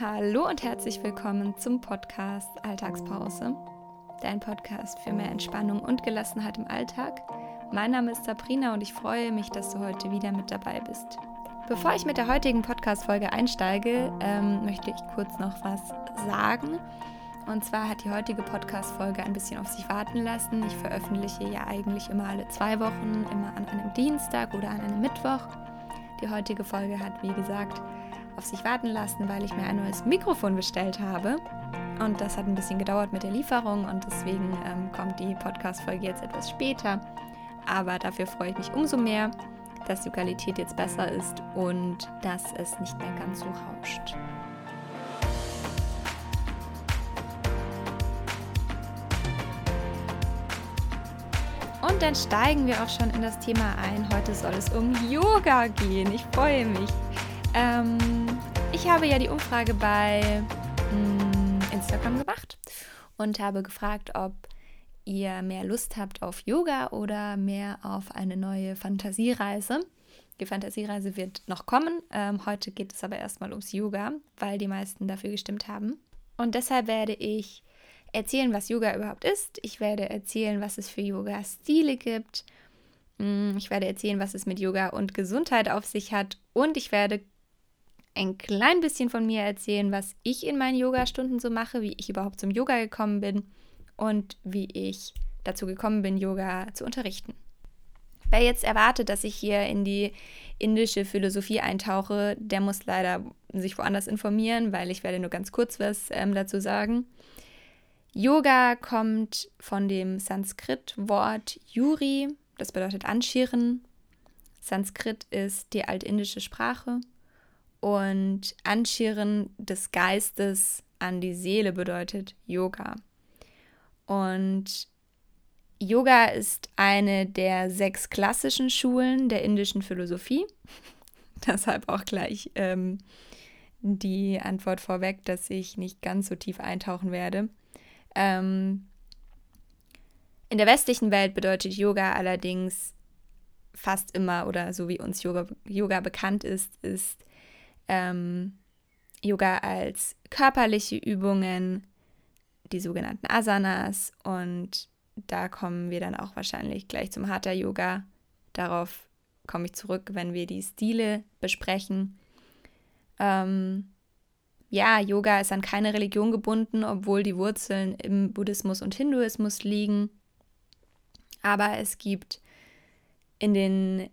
Hallo und herzlich willkommen zum Podcast Alltagspause, dein Podcast für mehr Entspannung und Gelassenheit im Alltag. Mein Name ist Sabrina und ich freue mich, dass du heute wieder mit dabei bist. Bevor ich mit der heutigen Podcast-Folge einsteige, ähm, möchte ich kurz noch was sagen. Und zwar hat die heutige Podcast-Folge ein bisschen auf sich warten lassen. Ich veröffentliche ja eigentlich immer alle zwei Wochen, immer an einem Dienstag oder an einem Mittwoch. Die heutige Folge hat, wie gesagt, auf sich warten lassen, weil ich mir ein neues Mikrofon bestellt habe. Und das hat ein bisschen gedauert mit der Lieferung und deswegen ähm, kommt die Podcast-Folge jetzt etwas später. Aber dafür freue ich mich umso mehr, dass die Qualität jetzt besser ist und dass es nicht mehr ganz so rauscht. Und dann steigen wir auch schon in das Thema ein. Heute soll es um Yoga gehen. Ich freue mich. Ähm, ich habe ja die Umfrage bei mh, mm, Instagram gemacht und habe gefragt, ob ihr mehr Lust habt auf Yoga oder mehr auf eine neue Fantasiereise. Die Fantasiereise wird noch kommen. Ähm, heute geht es aber erstmal ums Yoga, weil die meisten dafür gestimmt haben. Und deshalb werde ich erzählen, was Yoga überhaupt ist. Ich werde erzählen, was es für Yoga-Stile gibt. Mm, ich werde erzählen, was es mit Yoga und Gesundheit auf sich hat. Und ich werde ein klein bisschen von mir erzählen, was ich in meinen Yoga-Stunden so mache, wie ich überhaupt zum Yoga gekommen bin und wie ich dazu gekommen bin, Yoga zu unterrichten. Wer jetzt erwartet, dass ich hier in die indische Philosophie eintauche, der muss leider sich woanders informieren, weil ich werde nur ganz kurz was ähm, dazu sagen. Yoga kommt von dem Sanskrit-Wort Yuri, das bedeutet Anschieren. Sanskrit ist die altindische Sprache und Anschieren des Geistes an die Seele bedeutet Yoga. Und Yoga ist eine der sechs klassischen Schulen der indischen Philosophie. Deshalb auch gleich ähm, die Antwort vorweg, dass ich nicht ganz so tief eintauchen werde. Ähm, in der westlichen Welt bedeutet Yoga allerdings fast immer oder so wie uns Yoga, Yoga bekannt ist, ist ähm, Yoga als körperliche Übungen, die sogenannten Asanas und da kommen wir dann auch wahrscheinlich gleich zum Hatha Yoga. Darauf komme ich zurück, wenn wir die Stile besprechen. Ähm, ja, Yoga ist an keine Religion gebunden, obwohl die Wurzeln im Buddhismus und Hinduismus liegen. Aber es gibt in den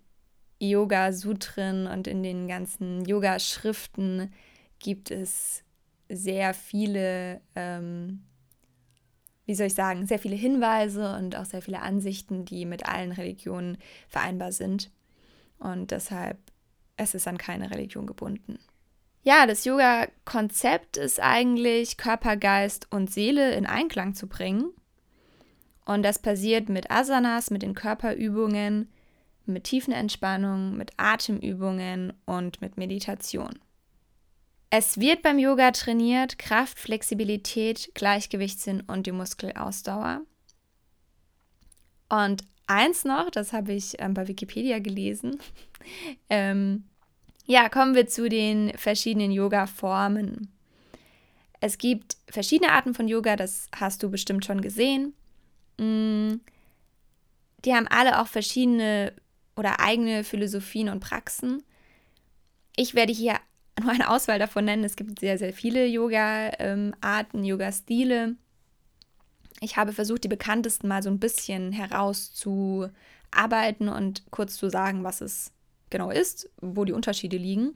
Yoga-Sutren und in den ganzen Yoga-Schriften gibt es sehr viele ähm, wie soll ich sagen, sehr viele Hinweise und auch sehr viele Ansichten, die mit allen Religionen vereinbar sind. Und deshalb, es ist an keine Religion gebunden. Ja, das Yoga-Konzept ist eigentlich Körper, Geist und Seele in Einklang zu bringen. Und das passiert mit Asanas, mit den Körperübungen, mit Tiefenentspannung, mit Atemübungen und mit Meditation. Es wird beim Yoga trainiert Kraft, Flexibilität, Gleichgewichtssinn und die Muskelausdauer. Und eins noch, das habe ich ähm, bei Wikipedia gelesen. ähm, ja, kommen wir zu den verschiedenen Yoga-Formen. Es gibt verschiedene Arten von Yoga, das hast du bestimmt schon gesehen. Mm, die haben alle auch verschiedene oder eigene Philosophien und Praxen. Ich werde hier nur eine Auswahl davon nennen. Es gibt sehr, sehr viele Yoga-Arten, Yoga-Stile. Ich habe versucht, die bekanntesten mal so ein bisschen herauszuarbeiten und kurz zu sagen, was es genau ist, wo die Unterschiede liegen.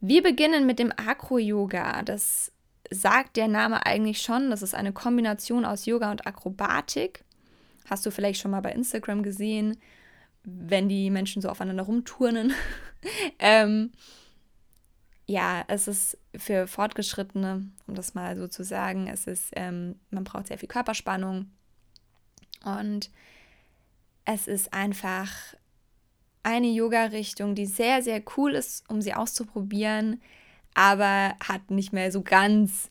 Wir beginnen mit dem Acro-Yoga. Das sagt der Name eigentlich schon. Das ist eine Kombination aus Yoga und Akrobatik. Hast du vielleicht schon mal bei Instagram gesehen, wenn die Menschen so aufeinander rumturnen. ähm, ja, es ist für Fortgeschrittene, um das mal so zu sagen, es ist, ähm, man braucht sehr viel Körperspannung und es ist einfach eine Yoga-Richtung, die sehr, sehr cool ist, um sie auszuprobieren, aber hat nicht mehr so ganz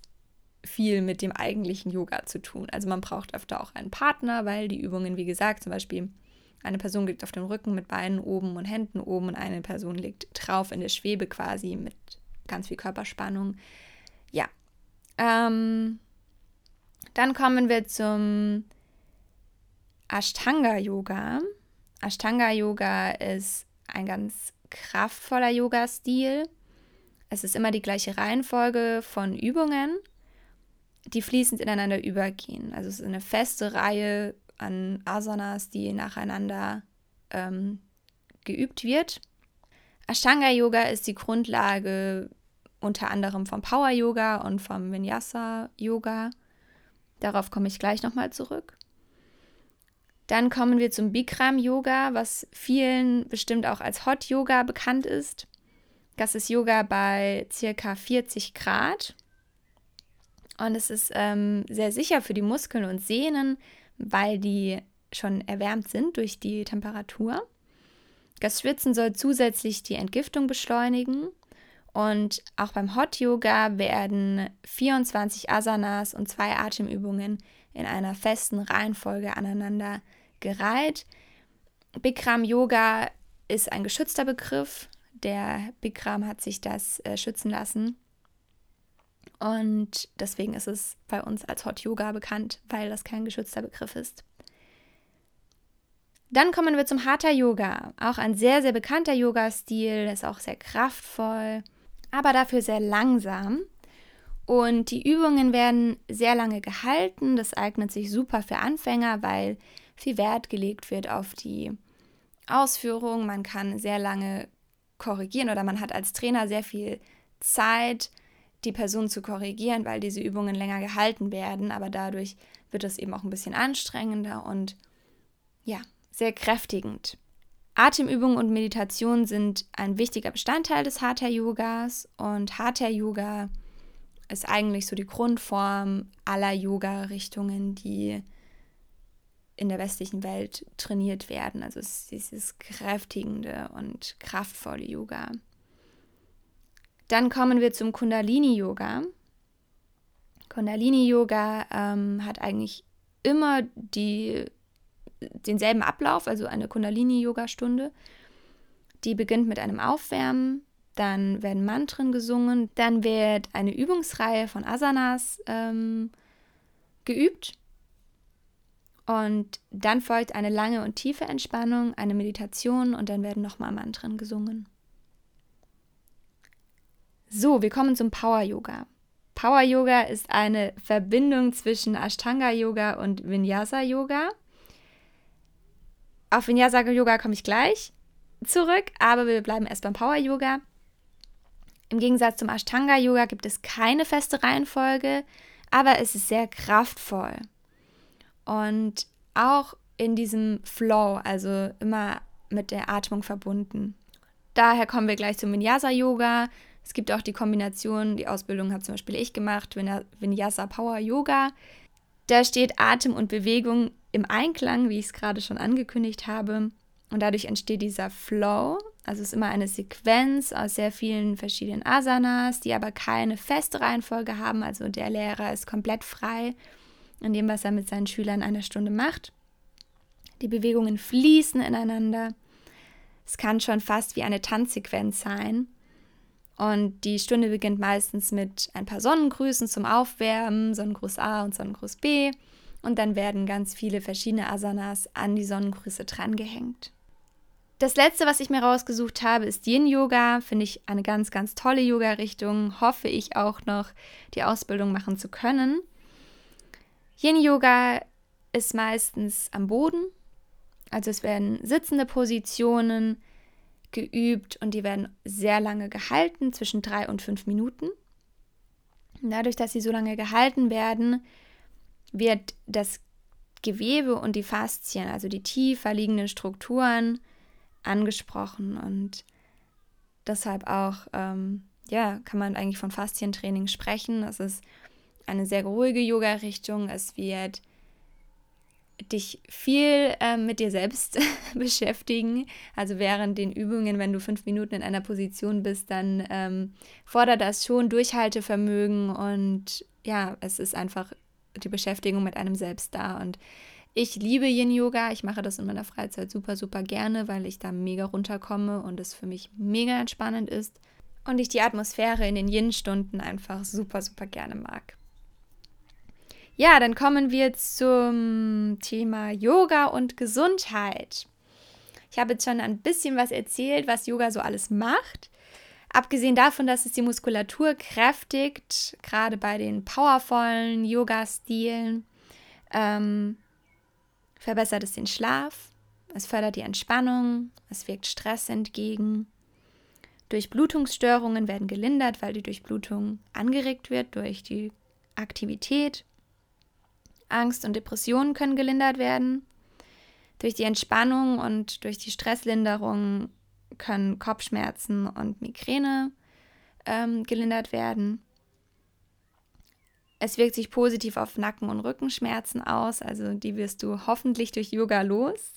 viel mit dem eigentlichen Yoga zu tun. Also man braucht öfter auch einen Partner, weil die Übungen, wie gesagt, zum Beispiel eine Person liegt auf dem Rücken mit Beinen oben und Händen oben und eine Person liegt drauf in der Schwebe quasi mit ganz viel Körperspannung. ja. Ähm, dann kommen wir zum Ashtanga Yoga. Ashtanga Yoga ist ein ganz kraftvoller Yoga-Stil. Es ist immer die gleiche Reihenfolge von Übungen, die fließend ineinander übergehen. Also es ist eine feste Reihe an Asanas, die nacheinander ähm, geübt wird. Ashtanga Yoga ist die Grundlage unter anderem vom Power Yoga und vom Vinyasa Yoga. Darauf komme ich gleich nochmal zurück. Dann kommen wir zum Bikram Yoga, was vielen bestimmt auch als Hot Yoga bekannt ist. Das ist Yoga bei circa 40 Grad. Und es ist ähm, sehr sicher für die Muskeln und Sehnen, weil die schon erwärmt sind durch die Temperatur. Das Schwitzen soll zusätzlich die Entgiftung beschleunigen. Und auch beim Hot Yoga werden 24 Asanas und zwei Atemübungen in einer festen Reihenfolge aneinander gereiht. Bikram Yoga ist ein geschützter Begriff. Der Bikram hat sich das äh, schützen lassen. Und deswegen ist es bei uns als Hot Yoga bekannt, weil das kein geschützter Begriff ist. Dann kommen wir zum Hatha Yoga. Auch ein sehr, sehr bekannter Yoga-Stil, ist auch sehr kraftvoll, aber dafür sehr langsam. Und die Übungen werden sehr lange gehalten. Das eignet sich super für Anfänger, weil viel Wert gelegt wird auf die Ausführung. Man kann sehr lange korrigieren oder man hat als Trainer sehr viel Zeit, die Person zu korrigieren, weil diese Übungen länger gehalten werden. Aber dadurch wird es eben auch ein bisschen anstrengender und ja, sehr kräftigend. Atemübungen und Meditation sind ein wichtiger Bestandteil des Hatha Yogas und Hatha Yoga ist eigentlich so die Grundform aller Yoga-Richtungen, die in der westlichen Welt trainiert werden. Also es ist dieses kräftigende und kraftvolle Yoga. Dann kommen wir zum Kundalini-Yoga. Kundalini-Yoga ähm, hat eigentlich immer die, denselben Ablauf, also eine Kundalini-Yoga-Stunde. Die beginnt mit einem Aufwärmen, dann werden Mantren gesungen, dann wird eine Übungsreihe von Asanas ähm, geübt und dann folgt eine lange und tiefe Entspannung, eine Meditation und dann werden nochmal Mantren gesungen. So, wir kommen zum Power Yoga. Power Yoga ist eine Verbindung zwischen Ashtanga Yoga und Vinyasa Yoga. Auf Vinyasa Yoga komme ich gleich zurück, aber wir bleiben erst beim Power Yoga. Im Gegensatz zum Ashtanga Yoga gibt es keine feste Reihenfolge, aber es ist sehr kraftvoll. Und auch in diesem Flow, also immer mit der Atmung verbunden. Daher kommen wir gleich zum Vinyasa Yoga. Es gibt auch die Kombination, die Ausbildung habe zum Beispiel ich gemacht, Vinyasa Power Yoga. Da steht Atem und Bewegung im Einklang, wie ich es gerade schon angekündigt habe. Und dadurch entsteht dieser Flow. Also es ist immer eine Sequenz aus sehr vielen verschiedenen Asanas, die aber keine feste Reihenfolge haben. Also der Lehrer ist komplett frei in dem, was er mit seinen Schülern eine Stunde macht. Die Bewegungen fließen ineinander. Es kann schon fast wie eine Tanzsequenz sein. Und die Stunde beginnt meistens mit ein paar Sonnengrüßen zum Aufwärmen, Sonnengruß A und Sonnengruß B. Und dann werden ganz viele verschiedene Asanas an die Sonnengrüße drangehängt. Das letzte, was ich mir rausgesucht habe, ist Yin Yoga. Finde ich eine ganz, ganz tolle Yoga-Richtung. Hoffe ich auch noch, die Ausbildung machen zu können. Yin Yoga ist meistens am Boden. Also es werden sitzende Positionen geübt und die werden sehr lange gehalten, zwischen drei und fünf Minuten. dadurch, dass sie so lange gehalten werden, wird das Gewebe und die Faszien, also die tiefer liegenden Strukturen, angesprochen und deshalb auch, ähm, ja, kann man eigentlich von Faszientraining sprechen. Das ist eine sehr ruhige Yoga-Richtung. Es wird dich viel äh, mit dir selbst beschäftigen. Also während den Übungen, wenn du fünf Minuten in einer Position bist, dann ähm, fordert das schon Durchhaltevermögen und ja, es ist einfach die Beschäftigung mit einem selbst da. Und ich liebe Yin Yoga. Ich mache das in meiner Freizeit super, super gerne, weil ich da mega runterkomme und es für mich mega entspannend ist. und ich die Atmosphäre in den Yin-Stunden einfach super, super gerne mag. Ja, dann kommen wir zum Thema Yoga und Gesundheit. Ich habe jetzt schon ein bisschen was erzählt, was Yoga so alles macht. Abgesehen davon, dass es die Muskulatur kräftigt, gerade bei den powervollen Yoga-Stilen, ähm, verbessert es den Schlaf, es fördert die Entspannung, es wirkt Stress entgegen. Durchblutungsstörungen werden gelindert, weil die Durchblutung angeregt wird durch die Aktivität. Angst und Depressionen können gelindert werden. Durch die Entspannung und durch die Stresslinderung können Kopfschmerzen und Migräne ähm, gelindert werden. Es wirkt sich positiv auf Nacken- und Rückenschmerzen aus, also die wirst du hoffentlich durch Yoga los.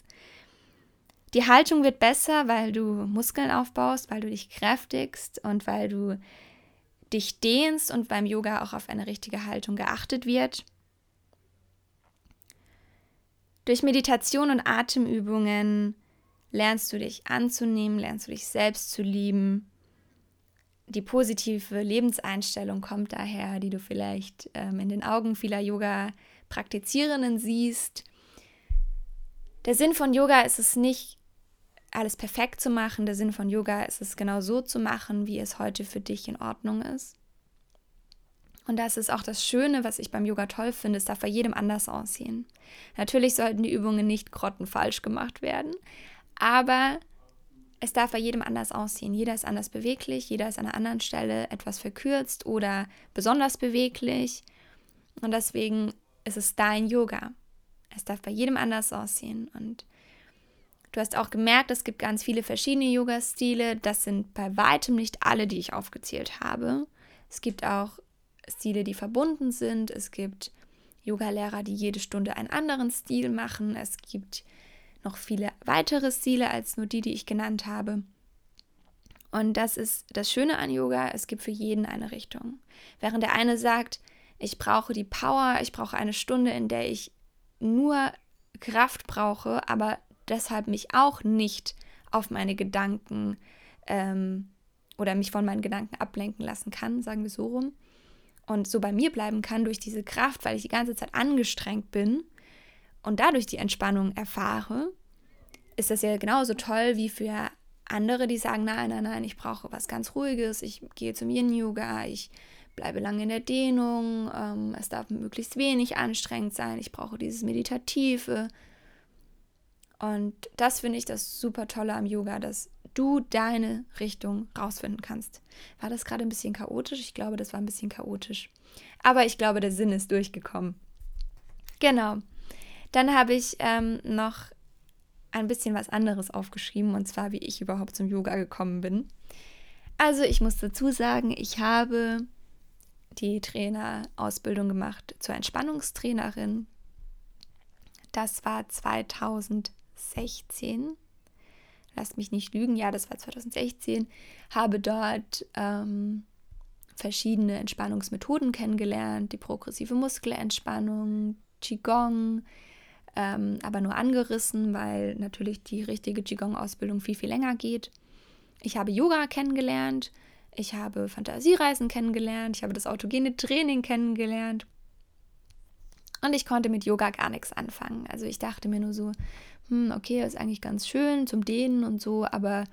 Die Haltung wird besser, weil du Muskeln aufbaust, weil du dich kräftigst und weil du dich dehnst und beim Yoga auch auf eine richtige Haltung geachtet wird. Durch Meditation und Atemübungen lernst du dich anzunehmen, lernst du dich selbst zu lieben. Die positive Lebenseinstellung kommt daher, die du vielleicht ähm, in den Augen vieler Yoga-Praktizierenden siehst. Der Sinn von Yoga ist es nicht, alles perfekt zu machen. Der Sinn von Yoga ist es genau so zu machen, wie es heute für dich in Ordnung ist. Und das ist auch das Schöne, was ich beim Yoga toll finde, es darf bei jedem anders aussehen. Natürlich sollten die Übungen nicht grottenfalsch gemacht werden, aber es darf bei jedem anders aussehen. Jeder ist anders beweglich, jeder ist an einer anderen Stelle etwas verkürzt oder besonders beweglich. Und deswegen ist es dein Yoga. Es darf bei jedem anders aussehen. Und du hast auch gemerkt, es gibt ganz viele verschiedene Yoga-Stile. Das sind bei weitem nicht alle, die ich aufgezählt habe. Es gibt auch Stile, die verbunden sind. Es gibt Yoga-Lehrer, die jede Stunde einen anderen Stil machen. Es gibt noch viele weitere Stile als nur die, die ich genannt habe. Und das ist das Schöne an Yoga, es gibt für jeden eine Richtung. Während der eine sagt, ich brauche die Power, ich brauche eine Stunde, in der ich nur Kraft brauche, aber deshalb mich auch nicht auf meine Gedanken ähm, oder mich von meinen Gedanken ablenken lassen kann, sagen wir so rum und so bei mir bleiben kann durch diese Kraft, weil ich die ganze Zeit angestrengt bin und dadurch die Entspannung erfahre, ist das ja genauso toll wie für andere, die sagen, nein, nein, nein, ich brauche was ganz Ruhiges, ich gehe zum Yin-Yoga, ich bleibe lange in der Dehnung, ähm, es darf möglichst wenig anstrengend sein, ich brauche dieses Meditative. Und das finde ich das super Tolle am Yoga, dass du deine Richtung rausfinden kannst. War das gerade ein bisschen chaotisch? Ich glaube, das war ein bisschen chaotisch. Aber ich glaube, der Sinn ist durchgekommen. Genau. Dann habe ich ähm, noch ein bisschen was anderes aufgeschrieben, und zwar, wie ich überhaupt zum Yoga gekommen bin. Also, ich muss dazu sagen, ich habe die Trainerausbildung gemacht zur Entspannungstrainerin. Das war 2016 lasst mich nicht lügen, ja, das war 2016, habe dort ähm, verschiedene Entspannungsmethoden kennengelernt, die progressive Muskelentspannung, Qigong, ähm, aber nur angerissen, weil natürlich die richtige Qigong-Ausbildung viel, viel länger geht. Ich habe Yoga kennengelernt, ich habe Fantasiereisen kennengelernt, ich habe das autogene Training kennengelernt. Und ich konnte mit Yoga gar nichts anfangen. Also ich dachte mir nur so, hm, okay, ist eigentlich ganz schön zum Dehnen und so, aber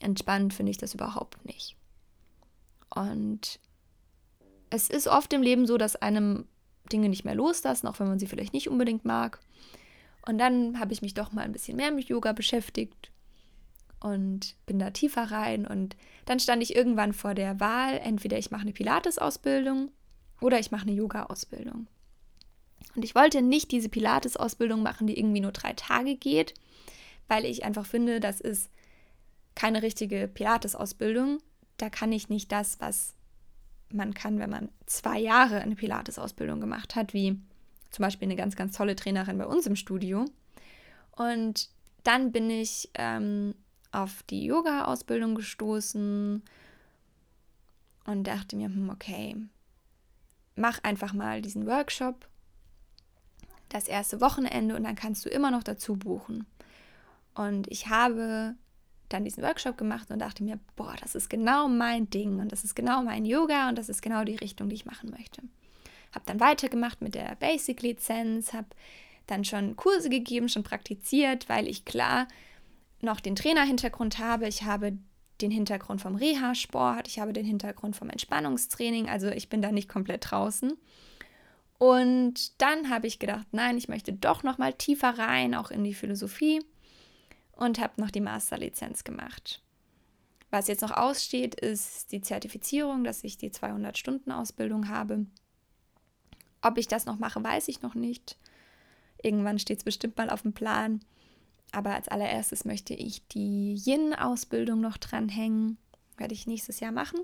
entspannt finde ich das überhaupt nicht. Und es ist oft im Leben so, dass einem Dinge nicht mehr loslassen, auch wenn man sie vielleicht nicht unbedingt mag. Und dann habe ich mich doch mal ein bisschen mehr mit Yoga beschäftigt und bin da tiefer rein. Und dann stand ich irgendwann vor der Wahl, entweder ich mache eine Pilates-Ausbildung oder ich mache eine Yoga-Ausbildung. Und ich wollte nicht diese Pilates-Ausbildung machen, die irgendwie nur drei Tage geht, weil ich einfach finde, das ist keine richtige Pilates-Ausbildung. Da kann ich nicht das, was man kann, wenn man zwei Jahre eine Pilates-Ausbildung gemacht hat, wie zum Beispiel eine ganz, ganz tolle Trainerin bei uns im Studio. Und dann bin ich ähm, auf die Yoga-Ausbildung gestoßen und dachte mir, hm, okay, mach einfach mal diesen Workshop das erste Wochenende und dann kannst du immer noch dazu buchen. Und ich habe dann diesen Workshop gemacht und dachte mir, boah, das ist genau mein Ding und das ist genau mein Yoga und das ist genau die Richtung, die ich machen möchte. Habe dann weitergemacht mit der Basic-Lizenz, habe dann schon Kurse gegeben, schon praktiziert, weil ich klar noch den Trainerhintergrund habe. Ich habe den Hintergrund vom Reha-Sport, ich habe den Hintergrund vom Entspannungstraining, also ich bin da nicht komplett draußen. Und dann habe ich gedacht, nein, ich möchte doch noch mal tiefer rein, auch in die Philosophie und habe noch die Masterlizenz gemacht. Was jetzt noch aussteht, ist die Zertifizierung, dass ich die 200 Stunden Ausbildung habe. Ob ich das noch mache, weiß ich noch nicht. Irgendwann steht es bestimmt mal auf dem Plan. Aber als allererstes möchte ich die Yin-Ausbildung noch dranhängen. Werde ich nächstes Jahr machen.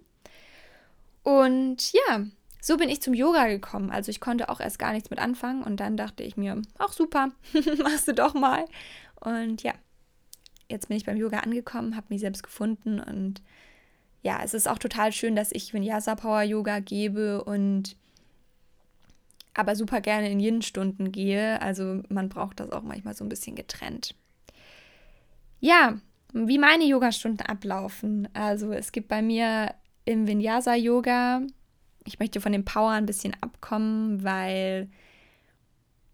Und ja, so bin ich zum Yoga gekommen. Also ich konnte auch erst gar nichts mit anfangen. Und dann dachte ich mir, ach super, machst du doch mal. Und ja, jetzt bin ich beim Yoga angekommen, habe mich selbst gefunden. Und ja, es ist auch total schön, dass ich Vinyasa Power Yoga gebe und aber super gerne in Yin-Stunden gehe. Also man braucht das auch manchmal so ein bisschen getrennt. Ja, wie meine Yogastunden ablaufen. Also es gibt bei mir im Vinyasa Yoga, ich möchte von dem Power ein bisschen abkommen, weil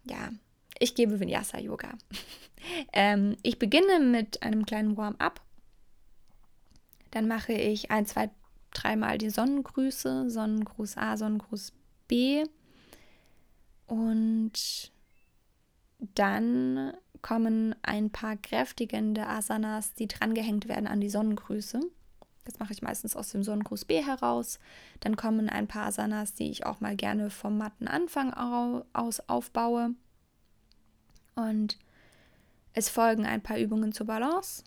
ja, ich gebe Vinyasa Yoga. ähm, ich beginne mit einem kleinen Warm-up. Dann mache ich ein, zwei, dreimal die Sonnengrüße, Sonnengruß A, Sonnengruß B. Und dann kommen ein paar kräftigende Asanas, die drangehängt werden an die Sonnengrüße. Das mache ich meistens aus dem Sonnengruß B heraus. Dann kommen ein paar Asanas, die ich auch mal gerne vom matten Anfang aus aufbaue. Und es folgen ein paar Übungen zur Balance.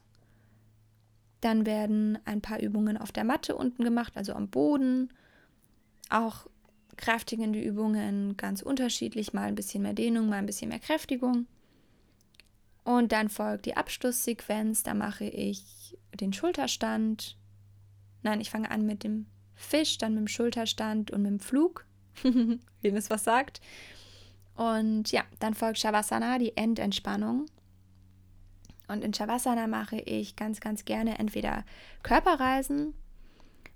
Dann werden ein paar Übungen auf der Matte unten gemacht, also am Boden. Auch kräftigende Übungen, ganz unterschiedlich, mal ein bisschen mehr Dehnung, mal ein bisschen mehr Kräftigung. Und dann folgt die Abschlusssequenz. Da mache ich den Schulterstand. Nein, ich fange an mit dem Fisch, dann mit dem Schulterstand und mit dem Flug. Wem es was sagt. Und ja, dann folgt Shavasana, die Endentspannung. Und in Shavasana mache ich ganz, ganz gerne entweder Körperreisen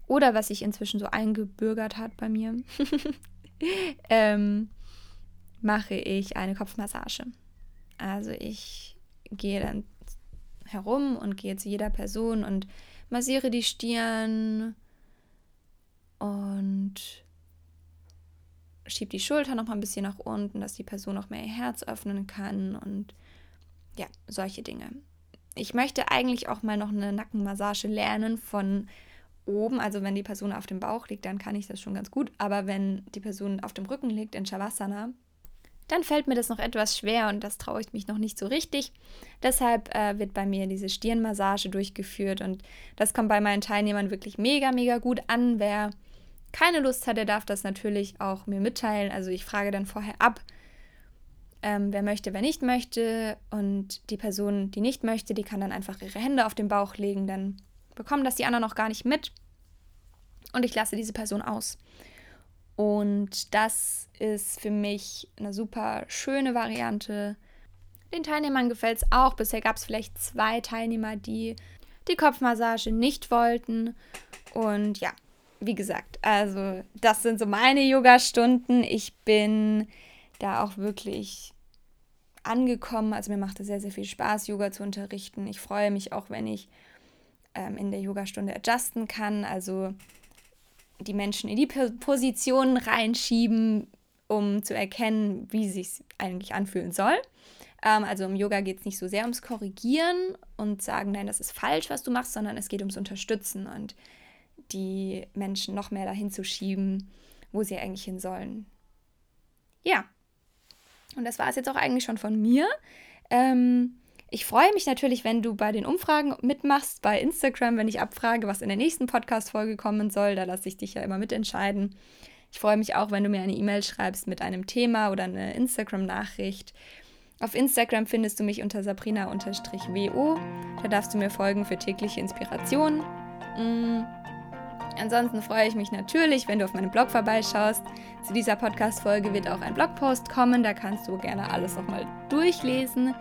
oder was sich inzwischen so eingebürgert hat bei mir, ähm, mache ich eine Kopfmassage. Also ich gehe dann herum und gehe zu jeder Person und massiere die Stirn und schiebe die Schulter noch mal ein bisschen nach unten, dass die Person noch mehr ihr Herz öffnen kann und ja, solche Dinge. Ich möchte eigentlich auch mal noch eine Nackenmassage lernen von oben, also wenn die Person auf dem Bauch liegt, dann kann ich das schon ganz gut, aber wenn die Person auf dem Rücken liegt in Shavasana, dann fällt mir das noch etwas schwer und das traue ich mich noch nicht so richtig. Deshalb äh, wird bei mir diese Stirnmassage durchgeführt und das kommt bei meinen Teilnehmern wirklich mega, mega gut an. Wer keine Lust hat, der darf das natürlich auch mir mitteilen. Also ich frage dann vorher ab, ähm, wer möchte, wer nicht möchte. Und die Person, die nicht möchte, die kann dann einfach ihre Hände auf den Bauch legen. Dann bekommen das die anderen noch gar nicht mit. Und ich lasse diese Person aus. Und das ist für mich eine super schöne Variante. Den Teilnehmern gefällt es auch. Bisher gab es vielleicht zwei Teilnehmer, die die Kopfmassage nicht wollten. Und ja, wie gesagt, also das sind so meine Yoga-Stunden. Ich bin da auch wirklich angekommen. Also mir macht es sehr, sehr viel Spaß, Yoga zu unterrichten. Ich freue mich auch, wenn ich ähm, in der Yogastunde adjusten kann. Also die Menschen in die Positionen reinschieben, um zu erkennen, wie sich eigentlich anfühlen soll. Ähm, also im Yoga geht es nicht so sehr ums Korrigieren und sagen, nein, das ist falsch, was du machst, sondern es geht ums Unterstützen und die Menschen noch mehr dahin zu schieben, wo sie eigentlich hin sollen. Ja. Und das war es jetzt auch eigentlich schon von mir. Ähm, ich freue mich natürlich, wenn du bei den Umfragen mitmachst, bei Instagram, wenn ich abfrage, was in der nächsten Podcast-Folge kommen soll. Da lasse ich dich ja immer mitentscheiden. Ich freue mich auch, wenn du mir eine E-Mail schreibst mit einem Thema oder eine Instagram-Nachricht. Auf Instagram findest du mich unter sabrina-wo. Da darfst du mir folgen für tägliche Inspiration. Mhm. Ansonsten freue ich mich natürlich, wenn du auf meinem Blog vorbeischaust. Zu dieser Podcast-Folge wird auch ein Blogpost kommen. Da kannst du gerne alles nochmal durchlesen.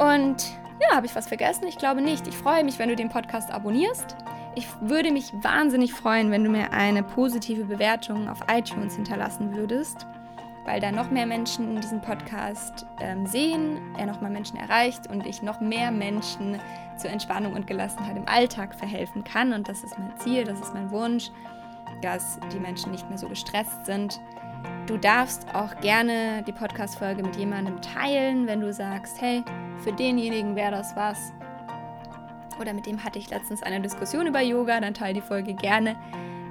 Und Ja, habe ich was vergessen? Ich glaube nicht. Ich freue mich, wenn du den Podcast abonnierst. Ich würde mich wahnsinnig freuen, wenn du mir eine positive Bewertung auf iTunes hinterlassen würdest, weil da noch mehr Menschen diesen Podcast ähm, sehen, er noch mal Menschen erreicht und ich noch mehr Menschen zur Entspannung und Gelassenheit im Alltag verhelfen kann. Und das ist mein Ziel, das ist mein Wunsch, dass die Menschen nicht mehr so gestresst sind. Du darfst auch gerne die Podcast-Folge mit jemandem teilen, wenn du sagst, hey, für denjenigen wäre das was. Oder mit dem hatte ich letztens eine Diskussion über Yoga, dann teile die Folge gerne.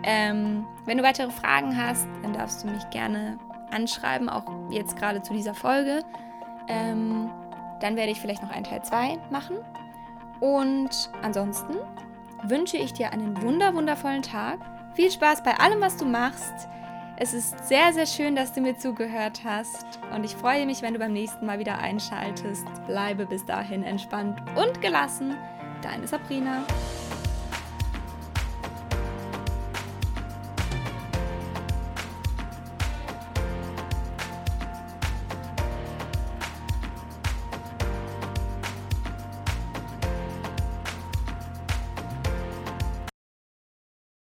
Ähm, wenn du weitere Fragen hast, dann darfst du mich gerne anschreiben, auch jetzt gerade zu dieser Folge. Ähm, dann werde ich vielleicht noch einen Teil 2 machen. Und ansonsten wünsche ich dir einen wunder wundervollen Tag. Viel Spaß bei allem, was du machst. Es ist sehr, sehr schön, dass du mir zugehört hast und ich freue mich, wenn du beim nächsten Mal wieder einschaltest. Bleibe bis dahin entspannt und gelassen. Deine Sabrina.